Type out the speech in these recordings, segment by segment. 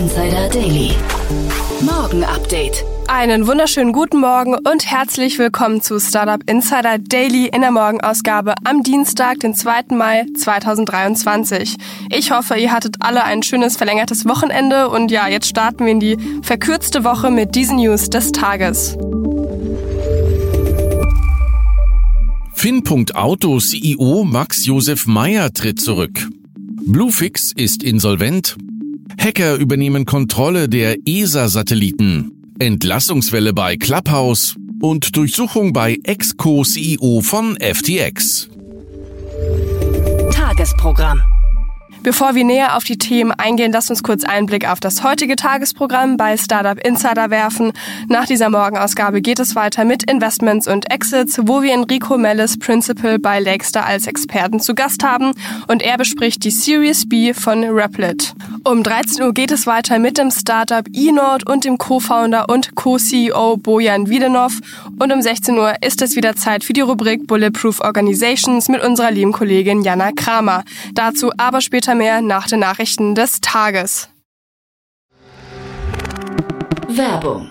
Insider Daily. Morgen Update. Einen wunderschönen guten Morgen und herzlich willkommen zu Startup Insider Daily in der Morgenausgabe am Dienstag, den 2. Mai 2023. Ich hoffe, ihr hattet alle ein schönes verlängertes Wochenende und ja, jetzt starten wir in die verkürzte Woche mit diesen News des Tages. Fin.auto CEO Max Josef Meyer tritt zurück. Bluefix ist insolvent. Hacker übernehmen Kontrolle der ESA-Satelliten. Entlassungswelle bei Clubhouse und Durchsuchung bei Ex-Co-CEO von FTX. Tagesprogramm. Bevor wir näher auf die Themen eingehen, lasst uns kurz einen Blick auf das heutige Tagesprogramm bei Startup Insider werfen. Nach dieser Morgenausgabe geht es weiter mit Investments und Exits, wo wir Enrico Mellis, Principal bei Lakestar als Experten zu Gast haben und er bespricht die Series B von Replit. Um 13 Uhr geht es weiter mit dem Startup eNord und dem Co-Founder und Co-CEO Bojan Wiedenov und um 16 Uhr ist es wieder Zeit für die Rubrik Bulletproof Organizations mit unserer lieben Kollegin Jana Kramer. Dazu aber später mehr nach den Nachrichten des Tages. Werbung.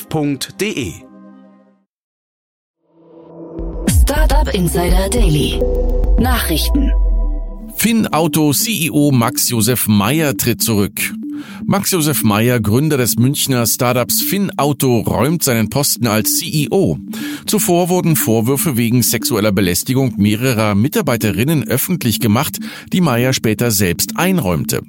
www.startup.de. Startup Insider Daily. Nachrichten. Fin.auto CEO Max Josef Meyer tritt zurück. Max Josef Meyer, Gründer des Münchner Startups Fin.auto, räumt seinen Posten als CEO. Zuvor wurden Vorwürfe wegen sexueller Belästigung mehrerer Mitarbeiterinnen öffentlich gemacht, die Meyer später selbst einräumte.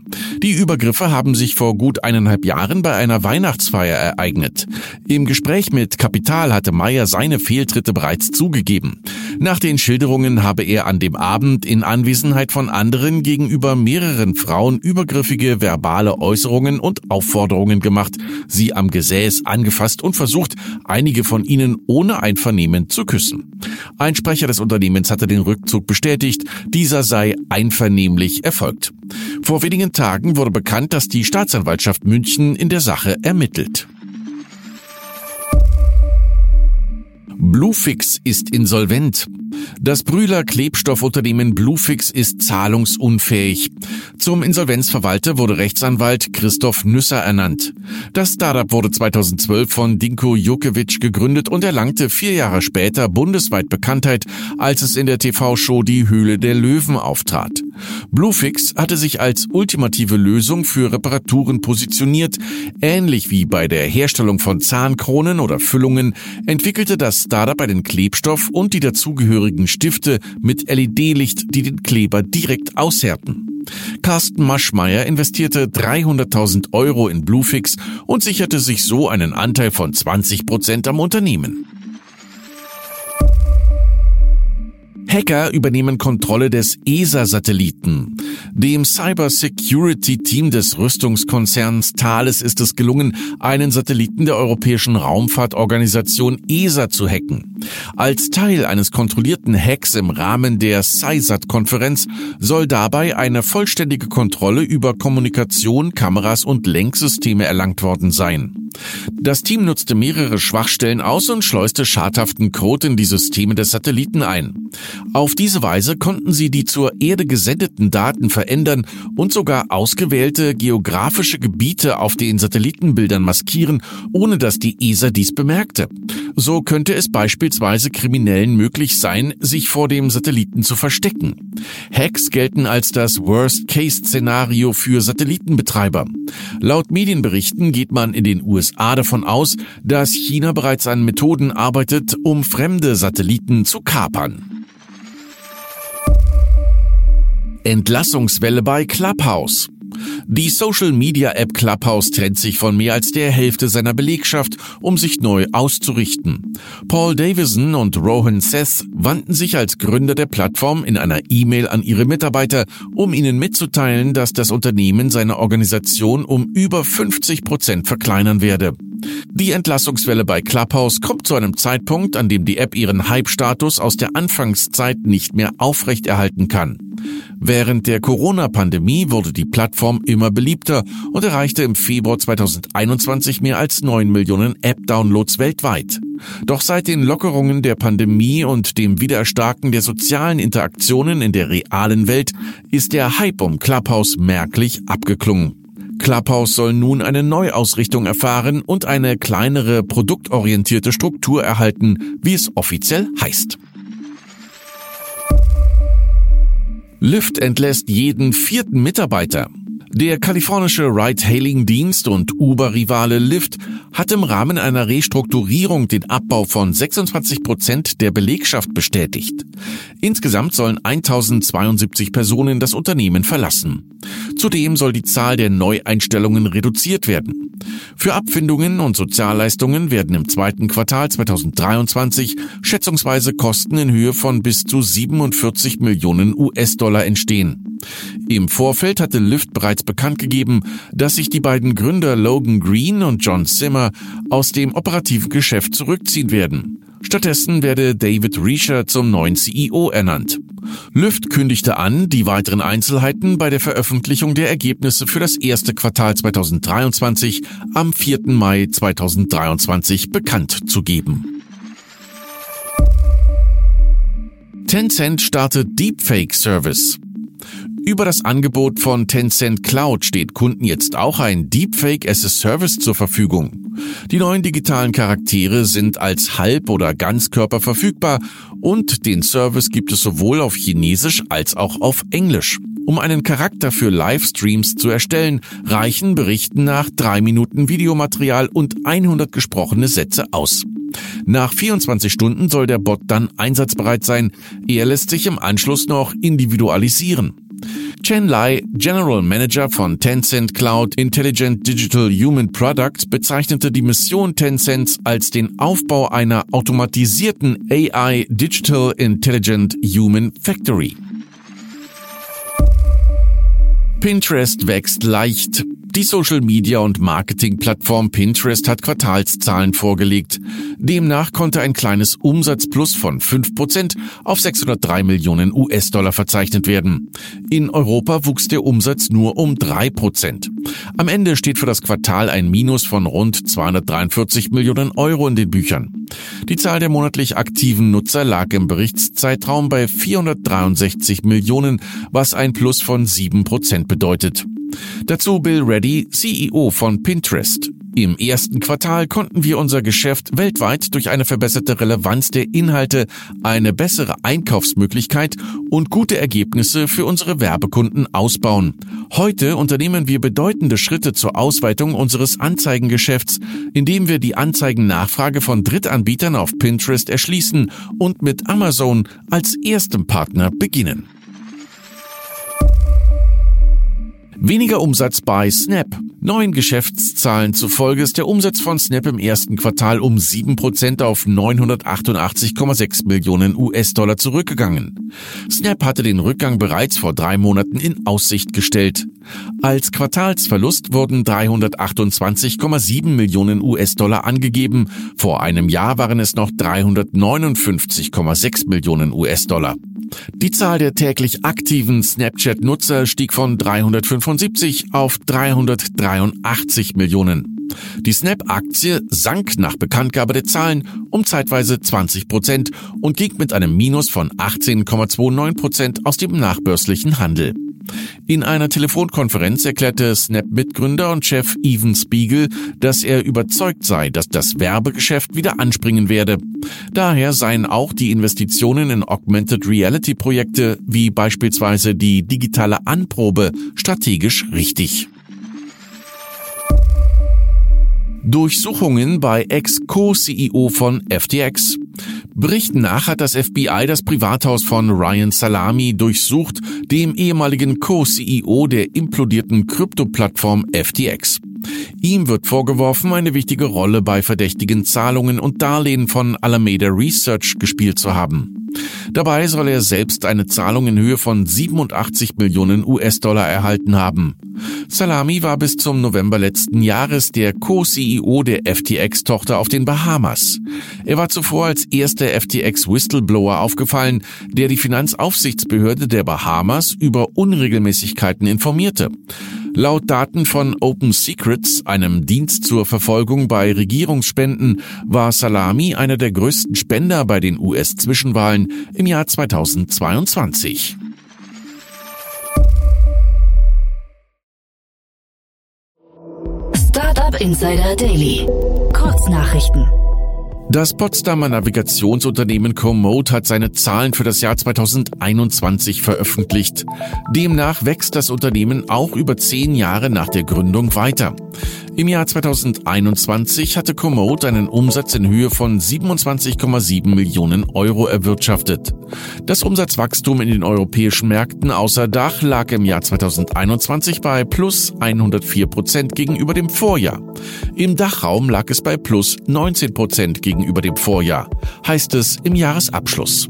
Die Übergriffe haben sich vor gut eineinhalb Jahren bei einer Weihnachtsfeier ereignet. Im Gespräch mit Kapital hatte Meyer seine Fehltritte bereits zugegeben. Nach den Schilderungen habe er an dem Abend in Anwesenheit von anderen gegenüber mehreren Frauen übergriffige verbale Äußerungen und Aufforderungen gemacht, sie am Gesäß angefasst und versucht, einige von ihnen ohne Einvernehmen zu küssen. Ein Sprecher des Unternehmens hatte den Rückzug bestätigt, dieser sei einvernehmlich erfolgt. Vor wenigen Tagen wurde bekannt, dass die Staatsanwaltschaft München in der Sache ermittelt. Bluefix ist insolvent. Das Brühler Klebstoffunternehmen Bluefix ist zahlungsunfähig. Zum Insolvenzverwalter wurde Rechtsanwalt Christoph Nüsser ernannt. Das Startup wurde 2012 von Dinko Jukovic gegründet und erlangte vier Jahre später bundesweit Bekanntheit, als es in der TV-Show Die Höhle der Löwen auftrat. Bluefix hatte sich als ultimative Lösung für Reparaturen positioniert. Ähnlich wie bei der Herstellung von Zahnkronen oder Füllungen entwickelte das Startup einen Klebstoff und die dazugehörigen Stifte mit LED-Licht, die den Kleber direkt aushärten. Carsten Maschmeyer investierte 300.000 Euro in Bluefix und sicherte sich so einen Anteil von 20 Prozent am Unternehmen. Hacker übernehmen Kontrolle des ESA-Satelliten. Dem Cyber-Security-Team des Rüstungskonzerns Thales ist es gelungen, einen Satelliten der Europäischen Raumfahrtorganisation ESA zu hacken. Als Teil eines kontrollierten Hacks im Rahmen der SciSat-Konferenz soll dabei eine vollständige Kontrolle über Kommunikation, Kameras und Lenksysteme erlangt worden sein. Das Team nutzte mehrere Schwachstellen aus und schleuste schadhaften Code in die Systeme des Satelliten ein. Auf diese Weise konnten sie die zur Erde gesendeten Daten verändern und sogar ausgewählte geografische Gebiete auf den Satellitenbildern maskieren, ohne dass die ESA dies bemerkte. So könnte es beispielsweise Kriminellen möglich sein, sich vor dem Satelliten zu verstecken. Hacks gelten als das Worst-Case-Szenario für Satellitenbetreiber. Laut Medienberichten geht man in den USA davon aus, dass China bereits an Methoden arbeitet, um fremde Satelliten zu kapern. Entlassungswelle bei Clubhouse. Die Social-Media-App Clubhouse trennt sich von mehr als der Hälfte seiner Belegschaft, um sich neu auszurichten. Paul Davison und Rohan Seth wandten sich als Gründer der Plattform in einer E-Mail an ihre Mitarbeiter, um ihnen mitzuteilen, dass das Unternehmen seine Organisation um über 50 Prozent verkleinern werde. Die Entlassungswelle bei Clubhouse kommt zu einem Zeitpunkt, an dem die App ihren Hype-Status aus der Anfangszeit nicht mehr aufrechterhalten kann. Während der Corona-Pandemie wurde die Plattform immer beliebter und erreichte im Februar 2021 mehr als 9 Millionen App-Downloads weltweit. Doch seit den Lockerungen der Pandemie und dem Wiedererstarken der sozialen Interaktionen in der realen Welt ist der Hype um Clubhouse merklich abgeklungen. Clubhouse soll nun eine Neuausrichtung erfahren und eine kleinere produktorientierte Struktur erhalten, wie es offiziell heißt. Lyft entlässt jeden vierten Mitarbeiter. Der kalifornische Ride-Hailing-Dienst und Uber-Rivale Lyft hat im Rahmen einer Restrukturierung den Abbau von 26 Prozent der Belegschaft bestätigt. Insgesamt sollen 1072 Personen das Unternehmen verlassen. Zudem soll die Zahl der Neueinstellungen reduziert werden. Für Abfindungen und Sozialleistungen werden im zweiten Quartal 2023 schätzungsweise Kosten in Höhe von bis zu 47 Millionen US-Dollar entstehen. Im Vorfeld hatte Lyft bereits bekannt gegeben, dass sich die beiden Gründer Logan Green und John Zimmer aus dem operativen Geschäft zurückziehen werden. Stattdessen werde David Reesher zum neuen CEO ernannt. Lyft kündigte an, die weiteren Einzelheiten bei der Veröffentlichung der Ergebnisse für das erste Quartal 2023 am 4. Mai 2023 bekannt zu geben. Tencent startet Deepfake Service. Über das Angebot von Tencent Cloud steht Kunden jetzt auch ein Deepfake as a Service zur Verfügung. Die neuen digitalen Charaktere sind als Halb- oder Ganzkörper verfügbar und den Service gibt es sowohl auf Chinesisch als auch auf Englisch. Um einen Charakter für Livestreams zu erstellen, reichen Berichten nach drei Minuten Videomaterial und 100 gesprochene Sätze aus. Nach 24 Stunden soll der Bot dann einsatzbereit sein. Er lässt sich im Anschluss noch individualisieren. Chen Lai, General Manager von Tencent Cloud Intelligent Digital Human Products, bezeichnete die Mission Tencents als den Aufbau einer automatisierten AI Digital Intelligent Human Factory. Pinterest wächst leicht. Die Social-Media- und Marketing-Plattform Pinterest hat Quartalszahlen vorgelegt. Demnach konnte ein kleines Umsatzplus von 5% auf 603 Millionen US-Dollar verzeichnet werden. In Europa wuchs der Umsatz nur um 3%. Am Ende steht für das Quartal ein Minus von rund 243 Millionen Euro in den Büchern. Die Zahl der monatlich aktiven Nutzer lag im Berichtszeitraum bei 463 Millionen, was ein Plus von 7% bedeutet. Dazu Bill Reddy, CEO von Pinterest. Im ersten Quartal konnten wir unser Geschäft weltweit durch eine verbesserte Relevanz der Inhalte, eine bessere Einkaufsmöglichkeit und gute Ergebnisse für unsere Werbekunden ausbauen. Heute unternehmen wir bedeutende Schritte zur Ausweitung unseres Anzeigengeschäfts, indem wir die Anzeigennachfrage von Drittanbietern auf Pinterest erschließen und mit Amazon als erstem Partner beginnen. Weniger Umsatz bei Snap. Neuen Geschäftszahlen zufolge ist der Umsatz von Snap im ersten Quartal um 7% auf 988,6 Millionen US-Dollar zurückgegangen. Snap hatte den Rückgang bereits vor drei Monaten in Aussicht gestellt. Als Quartalsverlust wurden 328,7 Millionen US-Dollar angegeben. Vor einem Jahr waren es noch 359,6 Millionen US-Dollar. Die Zahl der täglich aktiven Snapchat-Nutzer stieg von 375 auf 383 Millionen. Die Snap-Aktie sank nach Bekanntgabe der Zahlen um zeitweise 20 Prozent und ging mit einem Minus von 18,29 Prozent aus dem nachbörslichen Handel. In einer Telefonkonferenz erklärte Snap-Mitgründer und Chef Evan Spiegel, dass er überzeugt sei, dass das Werbegeschäft wieder anspringen werde. Daher seien auch die Investitionen in Augmented Reality Projekte wie beispielsweise die digitale Anprobe strategisch richtig. Durchsuchungen bei Ex-Co-CEO von FTX. Berichten nach hat das FBI das Privathaus von Ryan Salami durchsucht, dem ehemaligen Co-CEO der implodierten Krypto-Plattform FTX. Ihm wird vorgeworfen, eine wichtige Rolle bei verdächtigen Zahlungen und Darlehen von Alameda Research gespielt zu haben. Dabei soll er selbst eine Zahlung in Höhe von 87 Millionen US-Dollar erhalten haben. Salami war bis zum November letzten Jahres der Co-CEO der FTX-Tochter auf den Bahamas. Er war zuvor als erster FTX-Whistleblower aufgefallen, der die Finanzaufsichtsbehörde der Bahamas über Unregelmäßigkeiten informierte. Laut Daten von Open Secrets, einem Dienst zur Verfolgung bei Regierungsspenden, war Salami einer der größten Spender bei den US-Zwischenwahlen im Jahr 2022. Startup Insider Daily. Kurznachrichten. Das Potsdamer Navigationsunternehmen Komoot hat seine Zahlen für das Jahr 2021 veröffentlicht. Demnach wächst das Unternehmen auch über zehn Jahre nach der Gründung weiter. Im Jahr 2021 hatte Komoot einen Umsatz in Höhe von 27,7 Millionen Euro erwirtschaftet. Das Umsatzwachstum in den europäischen Märkten außer Dach lag im Jahr 2021 bei plus 104 Prozent gegenüber dem Vorjahr. Im Dachraum lag es bei plus 19 Prozent gegenüber dem Vorjahr, heißt es im Jahresabschluss.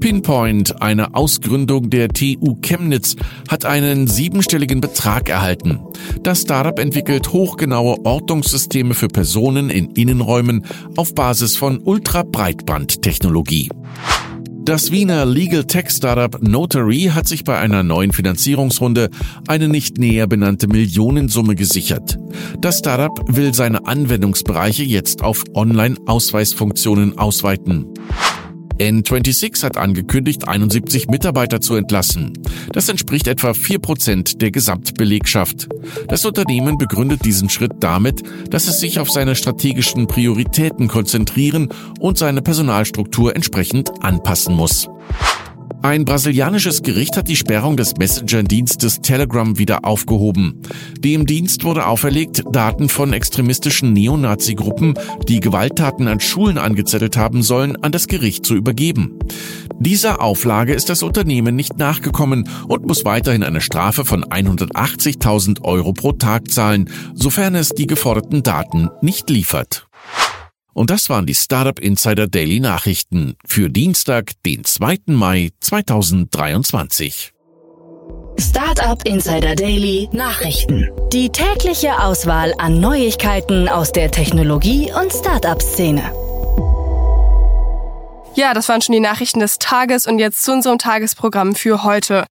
Pinpoint, eine Ausgründung der TU Chemnitz, hat einen siebenstelligen Betrag erhalten. Das Startup entwickelt hochgenaue Ortungssysteme für Personen in Innenräumen auf Basis von Ultrabreitbandtechnologie. Das Wiener Legal Tech Startup Notary hat sich bei einer neuen Finanzierungsrunde eine nicht näher benannte Millionensumme gesichert. Das Startup will seine Anwendungsbereiche jetzt auf Online-Ausweisfunktionen ausweiten. N26 hat angekündigt, 71 Mitarbeiter zu entlassen. Das entspricht etwa 4% der Gesamtbelegschaft. Das Unternehmen begründet diesen Schritt damit, dass es sich auf seine strategischen Prioritäten konzentrieren und seine Personalstruktur entsprechend anpassen muss. Ein brasilianisches Gericht hat die Sperrung des Messenger-Dienstes Telegram wieder aufgehoben. Dem Dienst wurde auferlegt, Daten von extremistischen Neonazi-Gruppen, die Gewalttaten an Schulen angezettelt haben sollen, an das Gericht zu übergeben. Dieser Auflage ist das Unternehmen nicht nachgekommen und muss weiterhin eine Strafe von 180.000 Euro pro Tag zahlen, sofern es die geforderten Daten nicht liefert. Und das waren die Startup Insider Daily Nachrichten für Dienstag, den 2. Mai 2023. Startup Insider Daily Nachrichten. Die tägliche Auswahl an Neuigkeiten aus der Technologie- und Startup-Szene. Ja, das waren schon die Nachrichten des Tages und jetzt zu unserem Tagesprogramm für heute.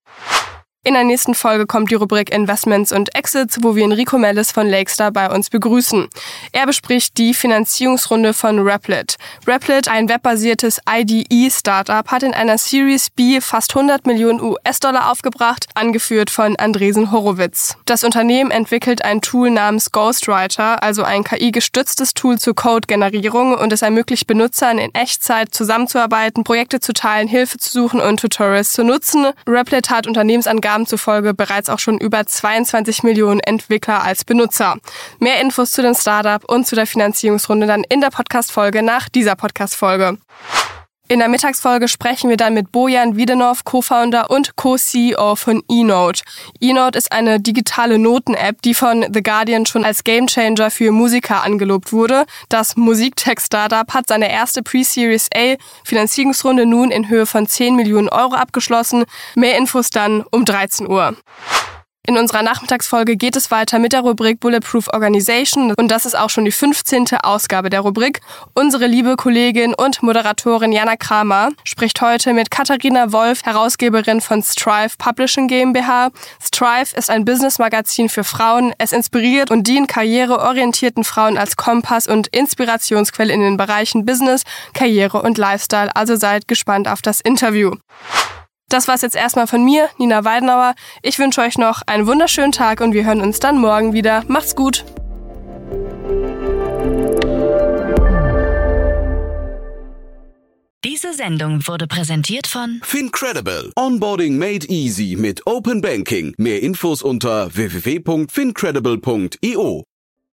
In der nächsten Folge kommt die Rubrik Investments und Exits, wo wir Enrico Mellis von Lakestar bei uns begrüßen. Er bespricht die Finanzierungsrunde von Replit. Replit, ein webbasiertes IDE-Startup, hat in einer Series B fast 100 Millionen US-Dollar aufgebracht, angeführt von Andresen Horowitz. Das Unternehmen entwickelt ein Tool namens Ghostwriter, also ein KI-gestütztes Tool zur Code-Generierung und es ermöglicht Benutzern in Echtzeit zusammenzuarbeiten, Projekte zu teilen, Hilfe zu suchen und Tutorials zu nutzen. Replit hat Unternehmensangaben Angaben zufolge bereits auch schon über 22 Millionen Entwickler als Benutzer. Mehr Infos zu dem Startup und zu der Finanzierungsrunde dann in der Podcast-Folge nach dieser Podcast-Folge. In der Mittagsfolge sprechen wir dann mit Bojan Wiedenov, Co-Founder und Co-CEO von eNote. eNote ist eine digitale Noten-App, die von The Guardian schon als Gamechanger für Musiker angelobt wurde. Das Musiktech-Startup hat seine erste Pre-Series A Finanzierungsrunde nun in Höhe von 10 Millionen Euro abgeschlossen. Mehr Infos dann um 13 Uhr. In unserer Nachmittagsfolge geht es weiter mit der Rubrik Bulletproof Organization und das ist auch schon die 15. Ausgabe der Rubrik. Unsere liebe Kollegin und Moderatorin Jana Kramer spricht heute mit Katharina Wolf, Herausgeberin von Strive Publishing GmbH. Strive ist ein Business-Magazin für Frauen. Es inspiriert und dient karriereorientierten Frauen als Kompass und Inspirationsquelle in den Bereichen Business, Karriere und Lifestyle. Also seid gespannt auf das Interview. Das war's jetzt erstmal von mir, Nina Weidenauer. Ich wünsche euch noch einen wunderschönen Tag und wir hören uns dann morgen wieder. Macht's gut! Diese Sendung wurde präsentiert von Fincredible. Onboarding made easy mit Open Banking. Mehr Infos unter www.fincredible.io.